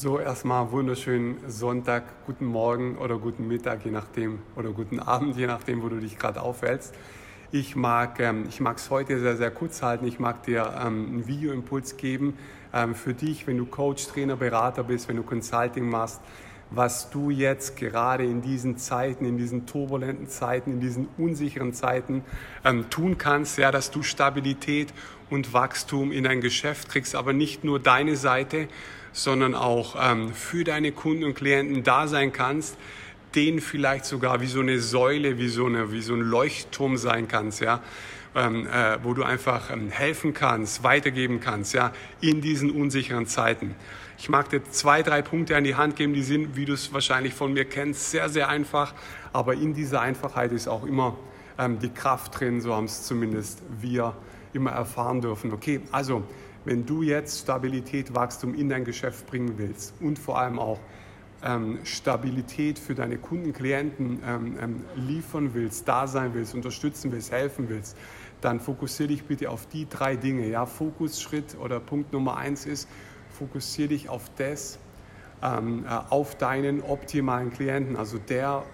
So, erstmal wunderschönen Sonntag, guten Morgen oder guten Mittag, je nachdem, oder guten Abend, je nachdem, wo du dich gerade aufhältst. Ich mag ähm, es heute sehr, sehr kurz halten. Ich mag dir ähm, einen Videoimpuls geben ähm, für dich, wenn du Coach, Trainer, Berater bist, wenn du Consulting machst, was du jetzt gerade in diesen Zeiten, in diesen turbulenten Zeiten, in diesen unsicheren Zeiten ähm, tun kannst, ja, dass du Stabilität und Wachstum in dein Geschäft kriegst, aber nicht nur deine Seite, sondern auch ähm, für deine Kunden und Klienten da sein kannst, denen vielleicht sogar wie so eine Säule, wie so, eine, wie so ein Leuchtturm sein kannst, ja, ähm, äh, wo du einfach ähm, helfen kannst, weitergeben kannst, ja, in diesen unsicheren Zeiten. Ich mag dir zwei, drei Punkte an die Hand geben, die sind, wie du es wahrscheinlich von mir kennst, sehr, sehr einfach, aber in dieser Einfachheit ist auch immer ähm, die Kraft drin, so haben es zumindest wir immer erfahren dürfen. Okay, also wenn du jetzt Stabilität, Wachstum in dein Geschäft bringen willst und vor allem auch ähm, Stabilität für deine Kunden, Klienten ähm, ähm, liefern willst, da sein willst, unterstützen willst, helfen willst, dann fokussiere dich bitte auf die drei Dinge. Ja, Fokusschritt oder Punkt Nummer eins ist, fokussiere dich auf das, ähm, äh, auf deinen optimalen Klienten, also der,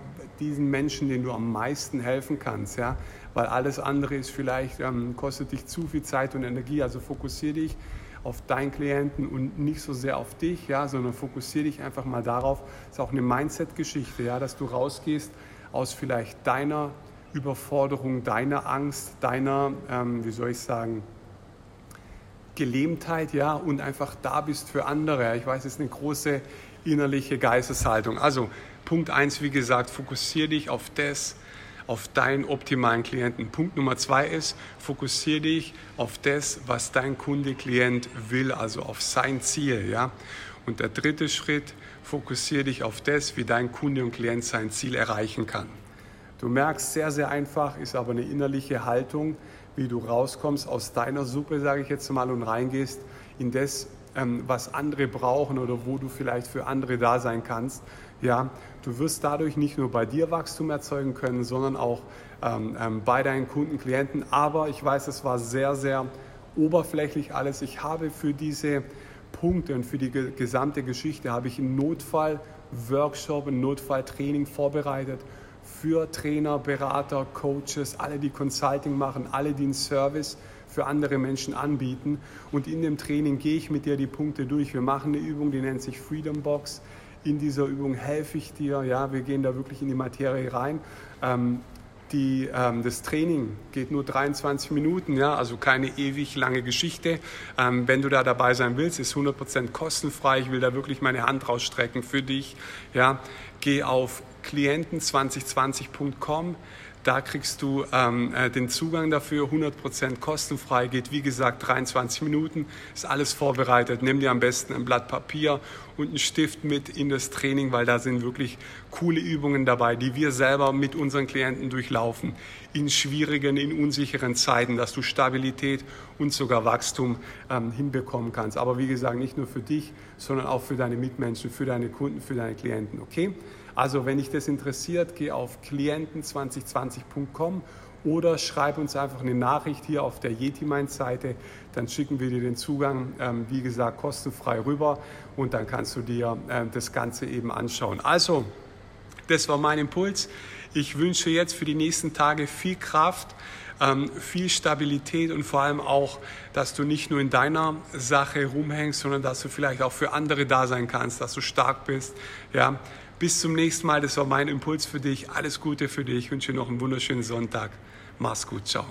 diesen Menschen, den du am meisten helfen kannst, ja, weil alles andere ist vielleicht, ähm, kostet dich zu viel Zeit und Energie, also fokussiere dich auf deinen Klienten und nicht so sehr auf dich, ja, sondern fokussiere dich einfach mal darauf, das ist auch eine Mindset-Geschichte, ja, dass du rausgehst aus vielleicht deiner Überforderung, deiner Angst, deiner, ähm, wie soll ich sagen, Gelähmtheit, ja, und einfach da bist für andere. Ich weiß, es ist eine große innerliche Geisteshaltung. Also Punkt eins, wie gesagt, fokussiere dich auf das, auf deinen optimalen Klienten. Punkt Nummer zwei ist, fokussiere dich auf das, was dein Kunde, Klient will, also auf sein Ziel, ja. Und der dritte Schritt, fokussiere dich auf das, wie dein Kunde und Klient sein Ziel erreichen kann. Du merkst, sehr, sehr einfach, ist aber eine innerliche Haltung, wie du rauskommst aus deiner Suppe, sage ich jetzt mal, und reingehst in das, ähm, was andere brauchen oder wo du vielleicht für andere da sein kannst. Ja, du wirst dadurch nicht nur bei dir Wachstum erzeugen können, sondern auch ähm, ähm, bei deinen Kunden, Klienten. Aber ich weiß, es war sehr, sehr oberflächlich alles. Ich habe für diese Punkte und für die gesamte Geschichte habe ich einen Notfall-Workshop, ein Notfalltraining vorbereitet für Trainer, Berater, Coaches, alle, die Consulting machen, alle, die einen Service für andere Menschen anbieten. Und in dem Training gehe ich mit dir die Punkte durch. Wir machen eine Übung, die nennt sich Freedom Box. In dieser Übung helfe ich dir. Ja, wir gehen da wirklich in die Materie rein. Ähm, die, ähm, das Training geht nur 23 Minuten, ja, also keine ewig lange Geschichte. Ähm, wenn du da dabei sein willst, ist 100% kostenfrei. Ich will da wirklich meine Hand rausstrecken für dich. Ja. Geh auf klienten2020.com da kriegst du ähm, äh, den Zugang dafür, 100% kostenfrei, geht wie gesagt 23 Minuten, ist alles vorbereitet. Nimm dir am besten ein Blatt Papier und einen Stift mit in das Training, weil da sind wirklich coole Übungen dabei, die wir selber mit unseren Klienten durchlaufen, in schwierigen, in unsicheren Zeiten, dass du Stabilität und sogar Wachstum ähm, hinbekommen kannst. Aber wie gesagt, nicht nur für dich, sondern auch für deine Mitmenschen, für deine Kunden, für deine Klienten. Okay? Also wenn dich das interessiert, geh auf klienten2020.com oder schreib uns einfach eine Nachricht hier auf der Yeti-Mind-Seite. Dann schicken wir dir den Zugang, ähm, wie gesagt, kostenfrei rüber und dann kannst du dir äh, das Ganze eben anschauen. Also, das war mein Impuls. Ich wünsche jetzt für die nächsten Tage viel Kraft, ähm, viel Stabilität und vor allem auch, dass du nicht nur in deiner Sache rumhängst, sondern dass du vielleicht auch für andere da sein kannst, dass du stark bist. Ja, bis zum nächsten Mal. Das war mein Impuls für dich. Alles Gute für dich. Ich wünsche dir noch einen wunderschönen Sonntag. Mach's gut. Ciao.